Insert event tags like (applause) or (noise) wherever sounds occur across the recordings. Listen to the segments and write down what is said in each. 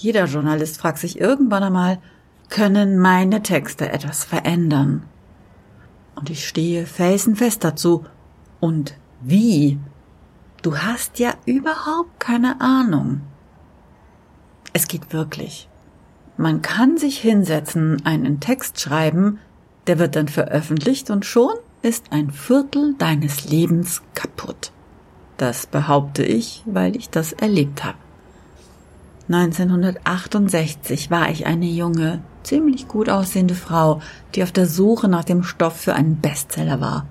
Jeder Journalist fragt sich irgendwann einmal, können meine Texte etwas verändern? Und ich stehe felsenfest dazu. Und wie? Du hast ja überhaupt keine Ahnung. Es geht wirklich. Man kann sich hinsetzen, einen Text schreiben, der wird dann veröffentlicht und schon ist ein Viertel deines Lebens kaputt. Das behaupte ich, weil ich das erlebt habe. 1968 war ich eine junge, ziemlich gut aussehende Frau, die auf der Suche nach dem Stoff für einen Bestseller war.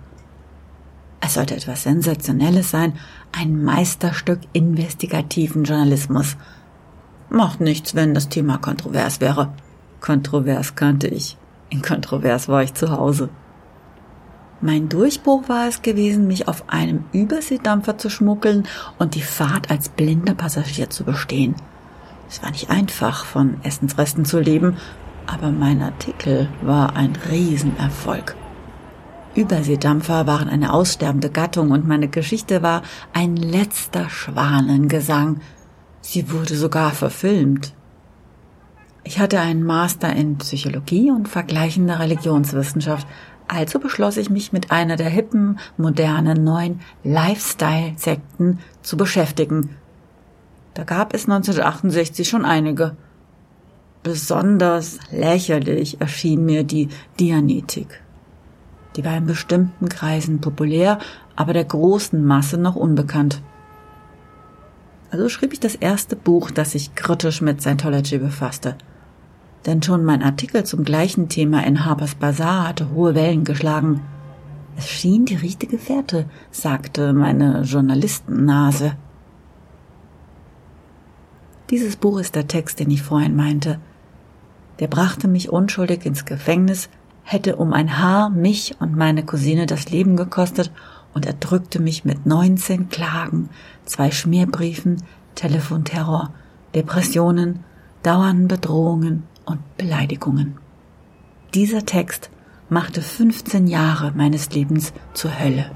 Es sollte etwas Sensationelles sein, ein Meisterstück investigativen Journalismus. Macht nichts, wenn das Thema kontrovers wäre. Kontrovers kannte ich. In Kontrovers war ich zu Hause. Mein Durchbruch war es gewesen, mich auf einem Überseedampfer zu schmuggeln und die Fahrt als blinder Passagier zu bestehen. Es war nicht einfach, von Essensresten zu leben, aber mein Artikel war ein Riesenerfolg. Überseedampfer waren eine aussterbende Gattung und meine Geschichte war ein letzter Schwanengesang. Sie wurde sogar verfilmt. Ich hatte einen Master in Psychologie und vergleichender Religionswissenschaft, also beschloss ich mich mit einer der hippen, modernen, neuen Lifestyle-Sekten zu beschäftigen. Da gab es 1968 schon einige. Besonders lächerlich erschien mir die Dianetik. Die war in bestimmten Kreisen populär, aber der großen Masse noch unbekannt. Also schrieb ich das erste Buch, das sich kritisch mit Scientology befasste – denn schon mein Artikel zum gleichen Thema in Harper's Bazaar hatte hohe Wellen geschlagen. Es schien die richtige Fährte, sagte meine Journalistennase. Dieses Buch ist der Text, den ich vorhin meinte. Der brachte mich unschuldig ins Gefängnis, hätte um ein Haar mich und meine Cousine das Leben gekostet und erdrückte mich mit 19 Klagen, zwei Schmierbriefen, Telefonterror, Depressionen, dauernden Bedrohungen und Beleidigungen. Dieser Text machte 15 Jahre meines Lebens zur Hölle.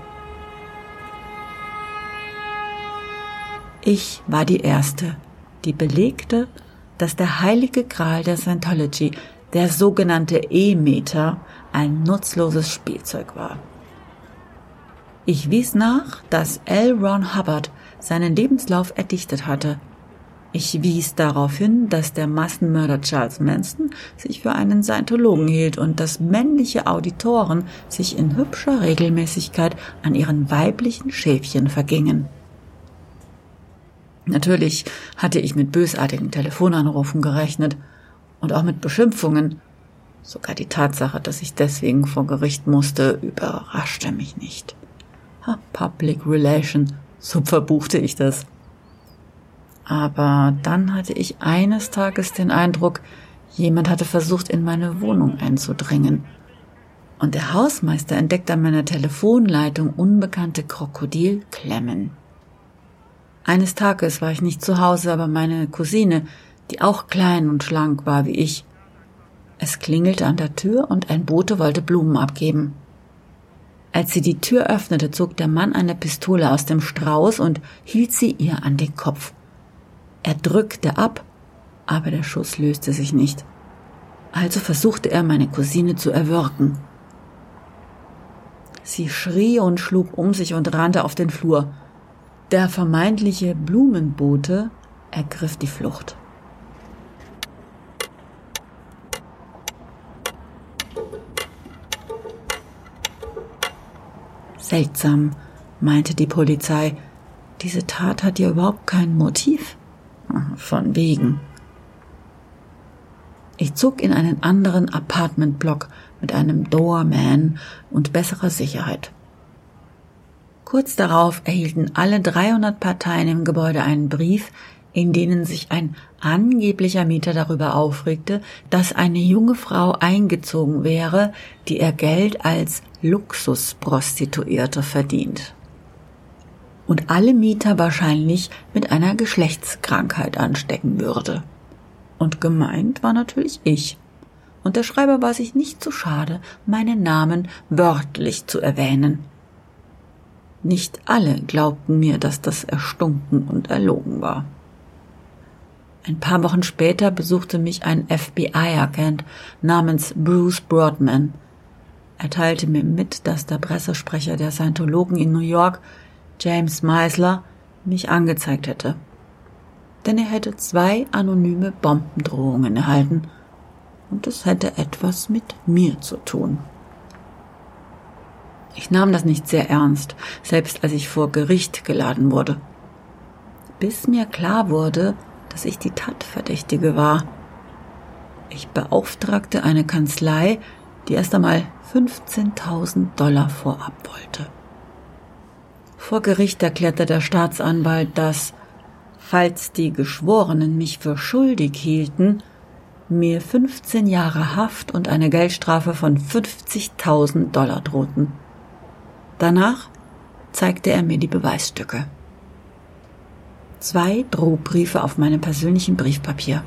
Ich war die Erste, die belegte, dass der heilige Gral der Scientology, der sogenannte E-Meter, ein nutzloses Spielzeug war. Ich wies nach, dass L. Ron Hubbard seinen Lebenslauf erdichtet hatte – ich wies darauf hin, dass der Massenmörder Charles Manson sich für einen Scientologen hielt und dass männliche Auditoren sich in hübscher Regelmäßigkeit an ihren weiblichen Schäfchen vergingen. Natürlich hatte ich mit bösartigen Telefonanrufen gerechnet und auch mit Beschimpfungen. Sogar die Tatsache, dass ich deswegen vor Gericht musste, überraschte mich nicht. Ha, Public Relation, so verbuchte ich das. Aber dann hatte ich eines Tages den Eindruck, jemand hatte versucht, in meine Wohnung einzudringen. Und der Hausmeister entdeckte an meiner Telefonleitung unbekannte Krokodilklemmen. Eines Tages war ich nicht zu Hause, aber meine Cousine, die auch klein und schlank war wie ich. Es klingelte an der Tür und ein Bote wollte Blumen abgeben. Als sie die Tür öffnete, zog der Mann eine Pistole aus dem Strauß und hielt sie ihr an den Kopf. Er drückte ab, aber der Schuss löste sich nicht. Also versuchte er, meine Cousine zu erwürgen. Sie schrie und schlug um sich und rannte auf den Flur. Der vermeintliche Blumenbote ergriff die Flucht. Seltsam, meinte die Polizei. Diese Tat hat ja überhaupt kein Motiv. (laughs) Von wegen. Ich zog in einen anderen Apartmentblock mit einem Doorman und besserer Sicherheit. Kurz darauf erhielten alle 300 Parteien im Gebäude einen Brief, in denen sich ein angeblicher Mieter darüber aufregte, dass eine junge Frau eingezogen wäre, die ihr Geld als Luxusprostituierte verdient und alle Mieter wahrscheinlich mit einer Geschlechtskrankheit anstecken würde. Und gemeint war natürlich ich. Und der Schreiber war sich nicht zu schade, meinen Namen wörtlich zu erwähnen. Nicht alle glaubten mir, dass das erstunken und erlogen war. Ein paar Wochen später besuchte mich ein FBI-Agent namens Bruce Broadman. Er teilte mir mit, dass der Pressesprecher der Scientologen in New York, James Meisler, mich angezeigt hätte. Denn er hätte zwei anonyme Bombendrohungen erhalten und es hätte etwas mit mir zu tun. Ich nahm das nicht sehr ernst, selbst als ich vor Gericht geladen wurde. Bis mir klar wurde, dass ich die Tatverdächtige war. Ich beauftragte eine Kanzlei, die erst einmal 15.000 Dollar vorab wollte. Vor Gericht erklärte der Staatsanwalt, dass, falls die Geschworenen mich für schuldig hielten, mir 15 Jahre Haft und eine Geldstrafe von 50.000 Dollar drohten. Danach zeigte er mir die Beweisstücke. Zwei Drohbriefe auf meinem persönlichen Briefpapier.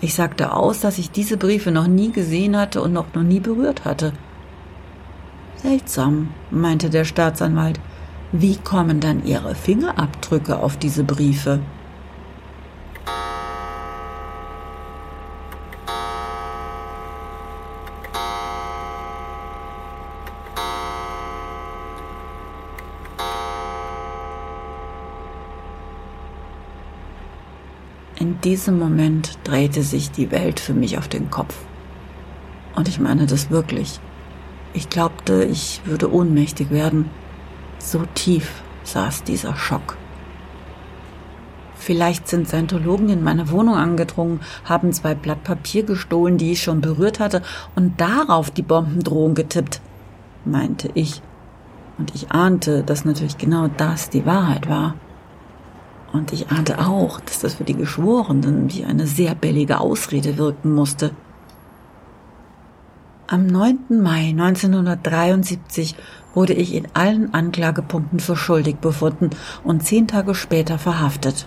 Ich sagte aus, dass ich diese Briefe noch nie gesehen hatte und noch, noch nie berührt hatte. Seltsam, meinte der Staatsanwalt. Wie kommen dann Ihre Fingerabdrücke auf diese Briefe? In diesem Moment drehte sich die Welt für mich auf den Kopf. Und ich meine das wirklich. Ich glaubte, ich würde ohnmächtig werden. So tief saß dieser Schock. Vielleicht sind Scientologen in meine Wohnung angedrungen, haben zwei Blatt Papier gestohlen, die ich schon berührt hatte, und darauf die Bombendrohung getippt, meinte ich. Und ich ahnte, dass natürlich genau das die Wahrheit war. Und ich ahnte auch, dass das für die Geschworenen wie eine sehr billige Ausrede wirken musste. Am 9. Mai 1973 wurde ich in allen Anklagepunkten für schuldig befunden und zehn Tage später verhaftet.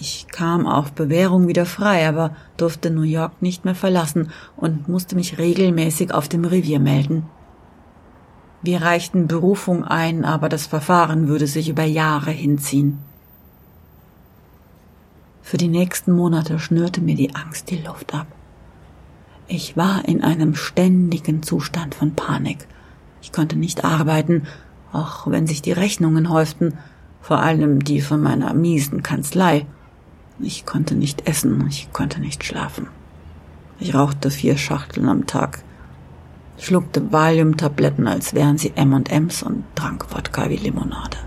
Ich kam auf Bewährung wieder frei, aber durfte New York nicht mehr verlassen und musste mich regelmäßig auf dem Revier melden. Wir reichten Berufung ein, aber das Verfahren würde sich über Jahre hinziehen. Für die nächsten Monate schnürte mir die Angst die Luft ab. Ich war in einem ständigen Zustand von Panik. Ich konnte nicht arbeiten, auch wenn sich die Rechnungen häuften, vor allem die von meiner miesen Kanzlei. Ich konnte nicht essen, ich konnte nicht schlafen. Ich rauchte vier Schachteln am Tag schluckte Valium-Tabletten, als wären sie M&Ms und trank Wodka wie Limonade.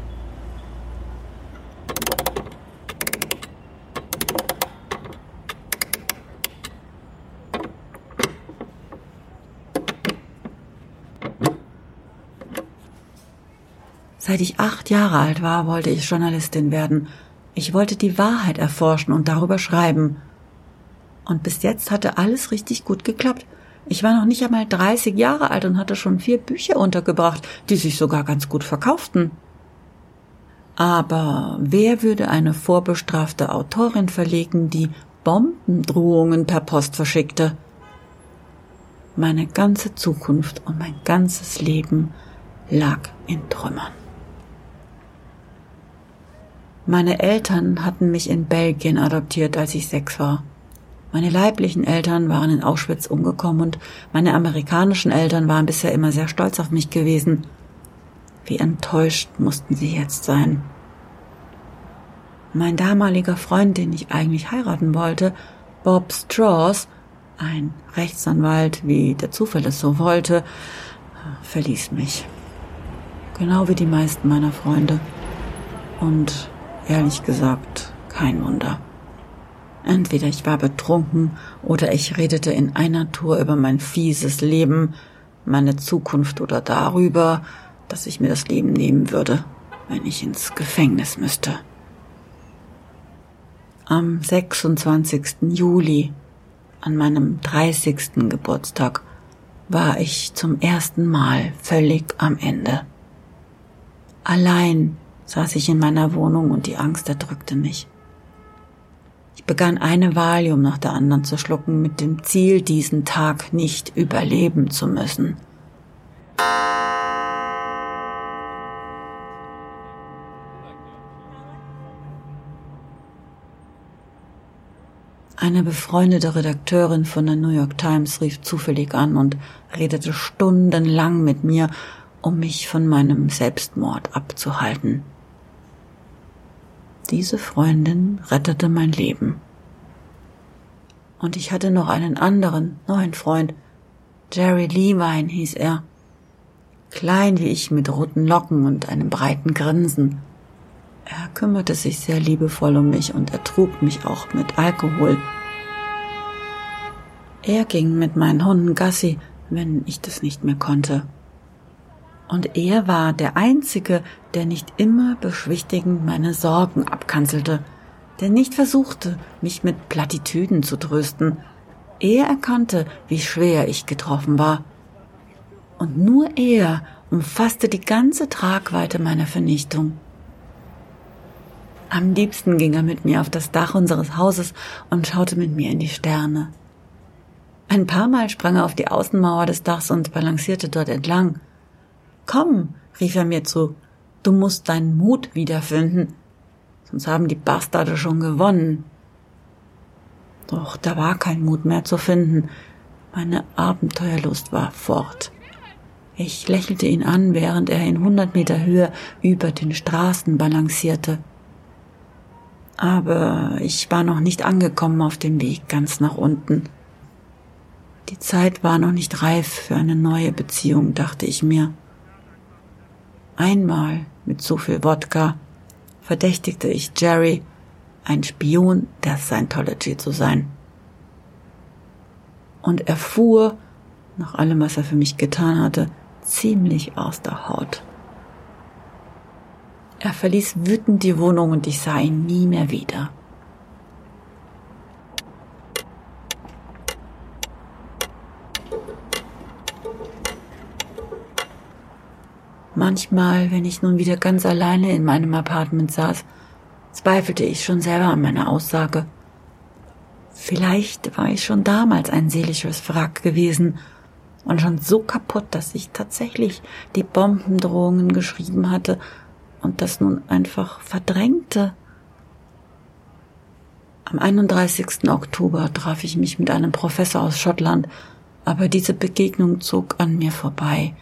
Seit ich acht Jahre alt war, wollte ich Journalistin werden. Ich wollte die Wahrheit erforschen und darüber schreiben. Und bis jetzt hatte alles richtig gut geklappt. Ich war noch nicht einmal 30 Jahre alt und hatte schon vier Bücher untergebracht, die sich sogar ganz gut verkauften. Aber wer würde eine vorbestrafte Autorin verlegen, die Bombendrohungen per Post verschickte? Meine ganze Zukunft und mein ganzes Leben lag in Trümmern. Meine Eltern hatten mich in Belgien adoptiert, als ich sechs war. Meine leiblichen Eltern waren in Auschwitz umgekommen und meine amerikanischen Eltern waren bisher immer sehr stolz auf mich gewesen. Wie enttäuscht mussten sie jetzt sein. Mein damaliger Freund, den ich eigentlich heiraten wollte, Bob Strauss, ein Rechtsanwalt, wie der Zufall es so wollte, verließ mich. Genau wie die meisten meiner Freunde. Und ehrlich gesagt, kein Wunder. Entweder ich war betrunken oder ich redete in einer Tour über mein fieses Leben, meine Zukunft oder darüber, dass ich mir das Leben nehmen würde, wenn ich ins Gefängnis müsste. Am 26. Juli, an meinem 30. Geburtstag, war ich zum ersten Mal völlig am Ende. Allein saß ich in meiner Wohnung und die Angst erdrückte mich. Ich begann eine Valium nach der anderen zu schlucken, mit dem Ziel, diesen Tag nicht überleben zu müssen. Eine befreundete Redakteurin von der New York Times rief zufällig an und redete stundenlang mit mir, um mich von meinem Selbstmord abzuhalten. Diese Freundin rettete mein Leben. Und ich hatte noch einen anderen, neuen Freund. Jerry Levine hieß er. Klein wie ich mit roten Locken und einem breiten Grinsen. Er kümmerte sich sehr liebevoll um mich und ertrug mich auch mit Alkohol. Er ging mit meinen Hunden Gassi, wenn ich das nicht mehr konnte. Und er war der Einzige, der nicht immer beschwichtigend meine Sorgen abkanzelte, der nicht versuchte, mich mit Plattitüden zu trösten. Er erkannte, wie schwer ich getroffen war. Und nur er umfasste die ganze Tragweite meiner Vernichtung. Am liebsten ging er mit mir auf das Dach unseres Hauses und schaute mit mir in die Sterne. Ein paar Mal sprang er auf die Außenmauer des Dachs und balancierte dort entlang. Komm, rief er mir zu, du musst deinen Mut wiederfinden, sonst haben die Bastarde schon gewonnen. Doch da war kein Mut mehr zu finden, meine Abenteuerlust war fort. Ich lächelte ihn an, während er in hundert Meter Höhe über den Straßen balancierte aber ich war noch nicht angekommen auf dem Weg ganz nach unten. Die Zeit war noch nicht reif für eine neue Beziehung, dachte ich mir. Einmal mit so viel Wodka verdächtigte ich Jerry, ein Spion der Scientology zu sein. Und er fuhr, nach allem, was er für mich getan hatte, ziemlich aus der Haut. Er verließ wütend die Wohnung und ich sah ihn nie mehr wieder. Manchmal, wenn ich nun wieder ganz alleine in meinem Apartment saß, zweifelte ich schon selber an meiner Aussage. Vielleicht war ich schon damals ein seelisches Wrack gewesen und schon so kaputt, dass ich tatsächlich die Bombendrohungen geschrieben hatte und das nun einfach verdrängte. Am 31. Oktober traf ich mich mit einem Professor aus Schottland, aber diese Begegnung zog an mir vorbei.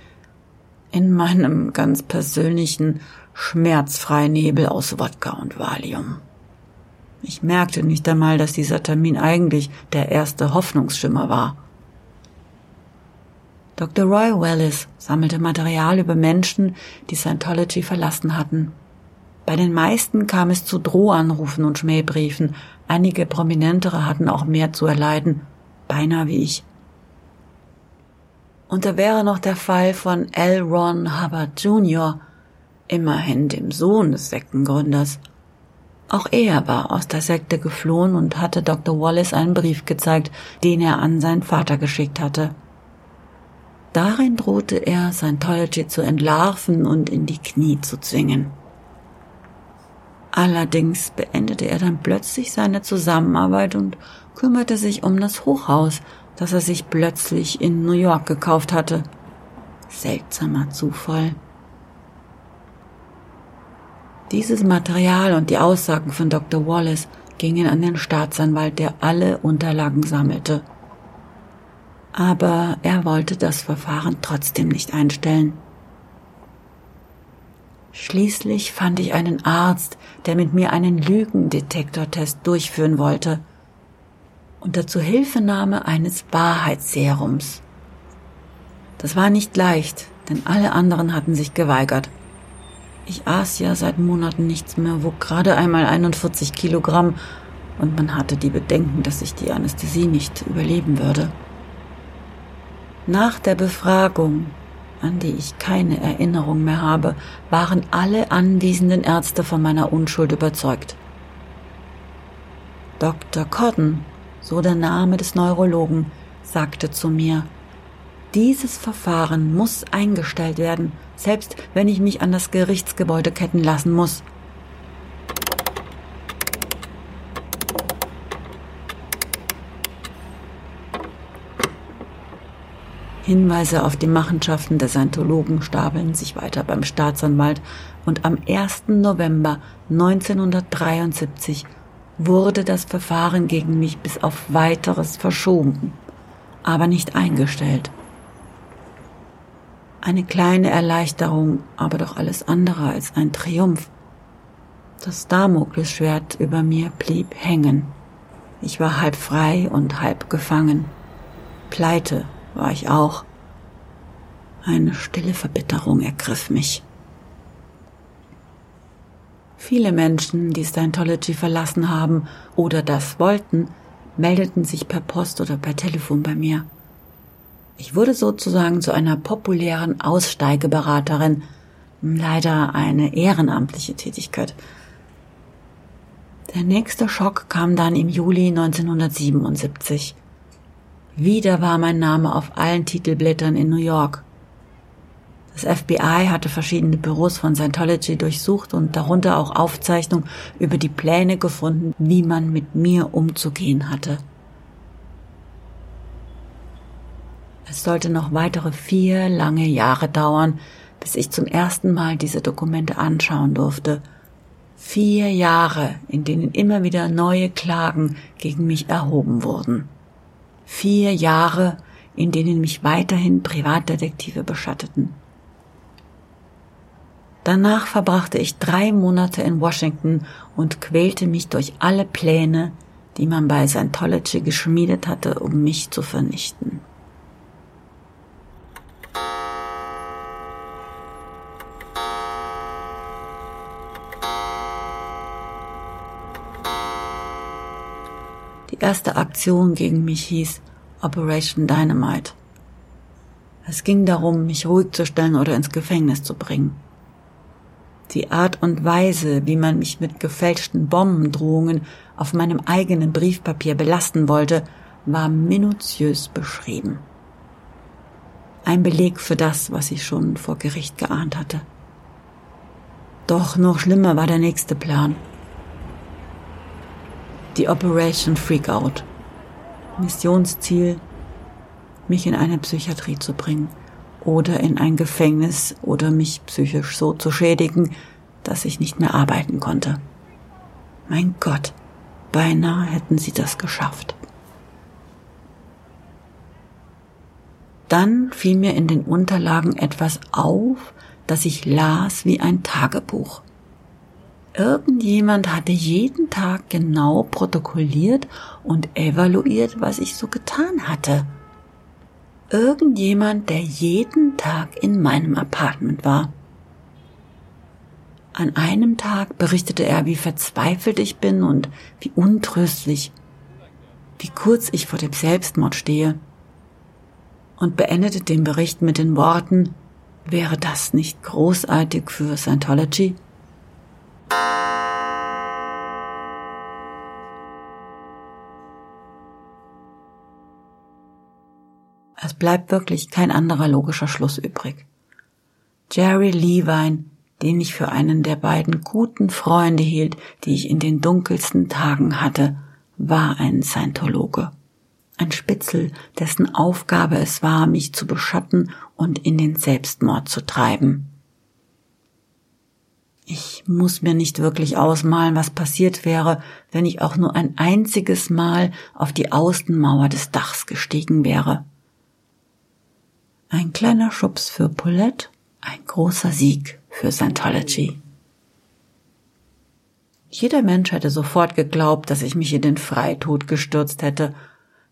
In meinem ganz persönlichen, schmerzfreien Nebel aus Wodka und Valium. Ich merkte nicht einmal, dass dieser Termin eigentlich der erste Hoffnungsschimmer war. Dr. Roy Wallace sammelte Material über Menschen, die Scientology verlassen hatten. Bei den meisten kam es zu Drohanrufen und Schmähbriefen. Einige Prominentere hatten auch mehr zu erleiden, beinahe wie ich. Und da wäre noch der Fall von L. Ron Hubbard Jr., immerhin dem Sohn des Sektengründers. Auch er war aus der Sekte geflohen und hatte Dr. Wallace einen Brief gezeigt, den er an seinen Vater geschickt hatte. Darin drohte er, Scientology zu entlarven und in die Knie zu zwingen. Allerdings beendete er dann plötzlich seine Zusammenarbeit und kümmerte sich um das Hochhaus, das er sich plötzlich in New York gekauft hatte. Seltsamer Zufall. Dieses Material und die Aussagen von Dr. Wallace gingen an den Staatsanwalt, der alle Unterlagen sammelte aber er wollte das Verfahren trotzdem nicht einstellen. Schließlich fand ich einen Arzt, der mit mir einen Lügendetektortest durchführen wollte, unter Zuhilfenahme eines Wahrheitsserums. Das war nicht leicht, denn alle anderen hatten sich geweigert. Ich aß ja seit Monaten nichts mehr, wog gerade einmal 41 Kilogramm und man hatte die Bedenken, dass ich die Anästhesie nicht überleben würde. Nach der Befragung, an die ich keine Erinnerung mehr habe, waren alle anwesenden Ärzte von meiner Unschuld überzeugt. Dr. Cotton, so der Name des Neurologen, sagte zu mir, dieses Verfahren muss eingestellt werden, selbst wenn ich mich an das Gerichtsgebäude ketten lassen muss. Hinweise auf die Machenschaften der Scientologen stapeln sich weiter beim Staatsanwalt und am 1. November 1973, wurde das Verfahren gegen mich bis auf weiteres verschoben, aber nicht eingestellt. Eine kleine Erleichterung, aber doch alles andere als ein Triumph. Das Damoklesschwert über mir blieb hängen. Ich war halb frei und halb gefangen. Pleite war ich auch. Eine stille Verbitterung ergriff mich. Viele Menschen, die Scientology verlassen haben oder das wollten, meldeten sich per Post oder per Telefon bei mir. Ich wurde sozusagen zu einer populären Aussteigeberaterin, leider eine ehrenamtliche Tätigkeit. Der nächste Schock kam dann im Juli 1977. Wieder war mein Name auf allen Titelblättern in New York. Das FBI hatte verschiedene Büros von Scientology durchsucht und darunter auch Aufzeichnungen über die Pläne gefunden, wie man mit mir umzugehen hatte. Es sollte noch weitere vier lange Jahre dauern, bis ich zum ersten Mal diese Dokumente anschauen durfte. Vier Jahre, in denen immer wieder neue Klagen gegen mich erhoben wurden. Vier Jahre, in denen mich weiterhin Privatdetektive beschatteten. Danach verbrachte ich drei Monate in Washington und quälte mich durch alle Pläne, die man bei Scientology geschmiedet hatte, um mich zu vernichten. Die erste Aktion gegen mich hieß Operation Dynamite. Es ging darum, mich ruhig zu stellen oder ins Gefängnis zu bringen. Die Art und Weise, wie man mich mit gefälschten Bombendrohungen auf meinem eigenen Briefpapier belasten wollte, war minutiös beschrieben. Ein Beleg für das, was ich schon vor Gericht geahnt hatte. Doch noch schlimmer war der nächste Plan die Operation Freakout. Missionsziel, mich in eine Psychiatrie zu bringen oder in ein Gefängnis oder mich psychisch so zu schädigen, dass ich nicht mehr arbeiten konnte. Mein Gott, beinahe hätten sie das geschafft. Dann fiel mir in den Unterlagen etwas auf, das ich las wie ein Tagebuch. Irgendjemand hatte jeden Tag genau protokolliert und evaluiert, was ich so getan hatte. Irgendjemand, der jeden Tag in meinem Apartment war. An einem Tag berichtete er, wie verzweifelt ich bin und wie untröstlich, wie kurz ich vor dem Selbstmord stehe, und beendete den Bericht mit den Worten, wäre das nicht großartig für Scientology? Es bleibt wirklich kein anderer logischer Schluss übrig. Jerry Levine, den ich für einen der beiden guten Freunde hielt, die ich in den dunkelsten Tagen hatte, war ein Scientologe. Ein Spitzel, dessen Aufgabe es war, mich zu beschatten und in den Selbstmord zu treiben. Ich muss mir nicht wirklich ausmalen, was passiert wäre, wenn ich auch nur ein einziges Mal auf die Außenmauer des Dachs gestiegen wäre. Ein kleiner Schubs für Paulette, ein großer Sieg für Scientology. Jeder Mensch hätte sofort geglaubt, dass ich mich in den Freitod gestürzt hätte.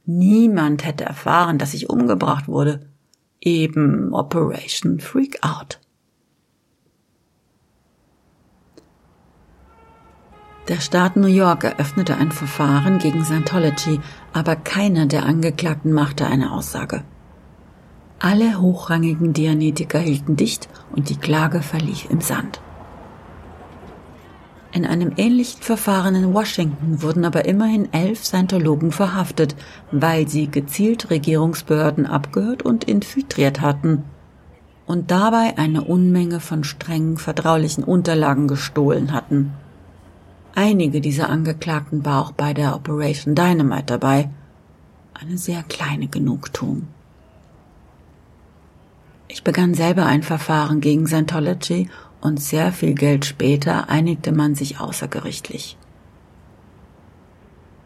Niemand hätte erfahren, dass ich umgebracht wurde. Eben Operation Freakout. Der Staat New York eröffnete ein Verfahren gegen Scientology, aber keiner der Angeklagten machte eine Aussage. Alle hochrangigen Dianetiker hielten dicht und die Klage verlief im Sand. In einem ähnlichen Verfahren in Washington wurden aber immerhin elf Scientologen verhaftet, weil sie gezielt Regierungsbehörden abgehört und infiltriert hatten und dabei eine Unmenge von strengen vertraulichen Unterlagen gestohlen hatten. Einige dieser Angeklagten war auch bei der Operation Dynamite dabei. Eine sehr kleine Genugtuung. Ich begann selber ein Verfahren gegen Scientology und sehr viel Geld später einigte man sich außergerichtlich.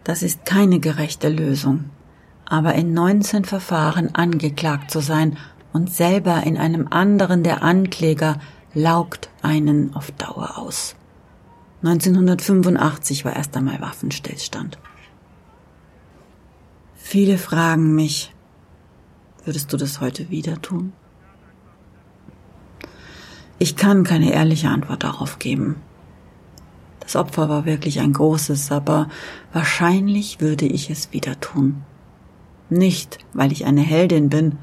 Das ist keine gerechte Lösung. Aber in 19 Verfahren angeklagt zu sein und selber in einem anderen der Ankläger laugt einen auf Dauer aus. 1985 war erst einmal Waffenstillstand. Viele fragen mich, würdest du das heute wieder tun? Ich kann keine ehrliche Antwort darauf geben. Das Opfer war wirklich ein großes, aber wahrscheinlich würde ich es wieder tun. Nicht, weil ich eine Heldin bin,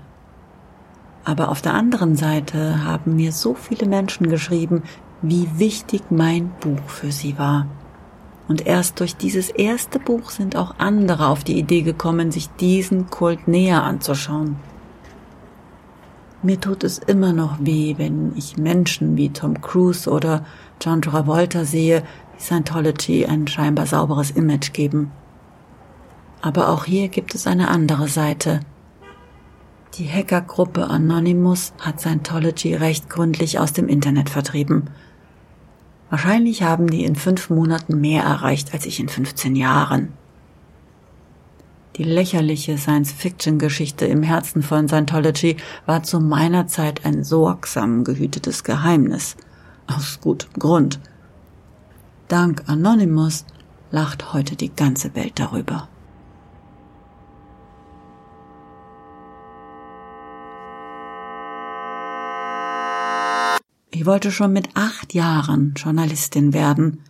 aber auf der anderen Seite haben mir so viele Menschen geschrieben, wie wichtig mein Buch für sie war. Und erst durch dieses erste Buch sind auch andere auf die Idee gekommen, sich diesen Kult näher anzuschauen. Mir tut es immer noch weh, wenn ich Menschen wie Tom Cruise oder John Travolta sehe, die Scientology ein scheinbar sauberes Image geben. Aber auch hier gibt es eine andere Seite. Die Hackergruppe Anonymous hat Scientology recht gründlich aus dem Internet vertrieben – Wahrscheinlich haben die in fünf Monaten mehr erreicht als ich in 15 Jahren. Die lächerliche Science-Fiction-Geschichte im Herzen von Scientology war zu meiner Zeit ein sorgsam gehütetes Geheimnis. Aus gutem Grund. Dank Anonymous lacht heute die ganze Welt darüber. Ich wollte schon mit acht Jahren Journalistin werden,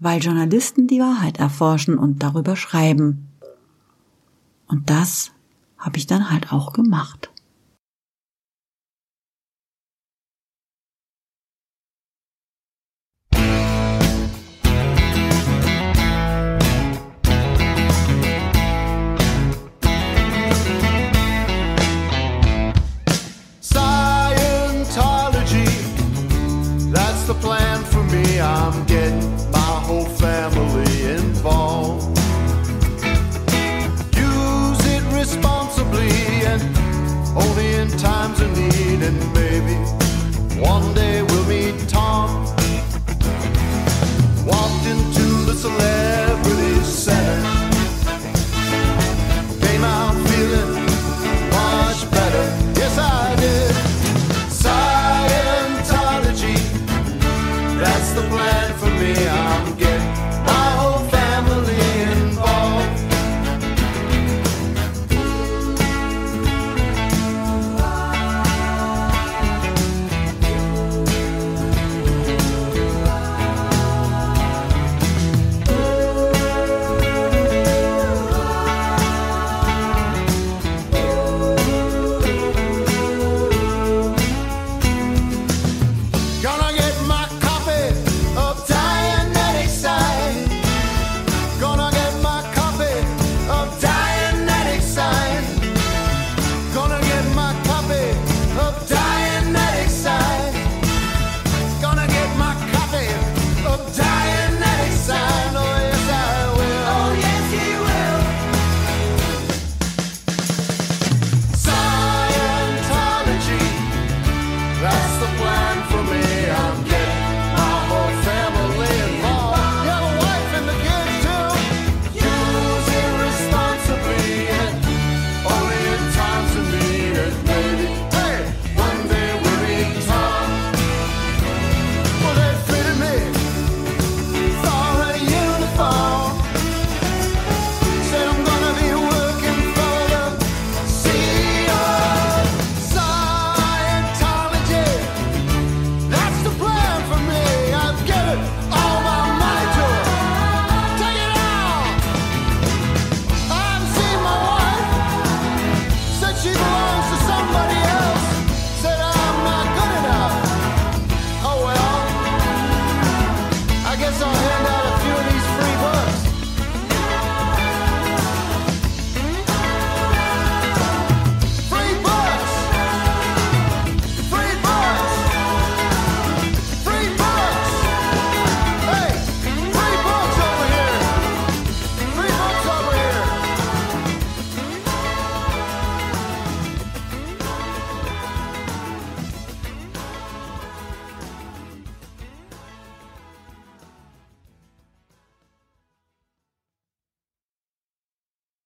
weil Journalisten die Wahrheit erforschen und darüber schreiben. Und das habe ich dann halt auch gemacht. The plan for me. I'm getting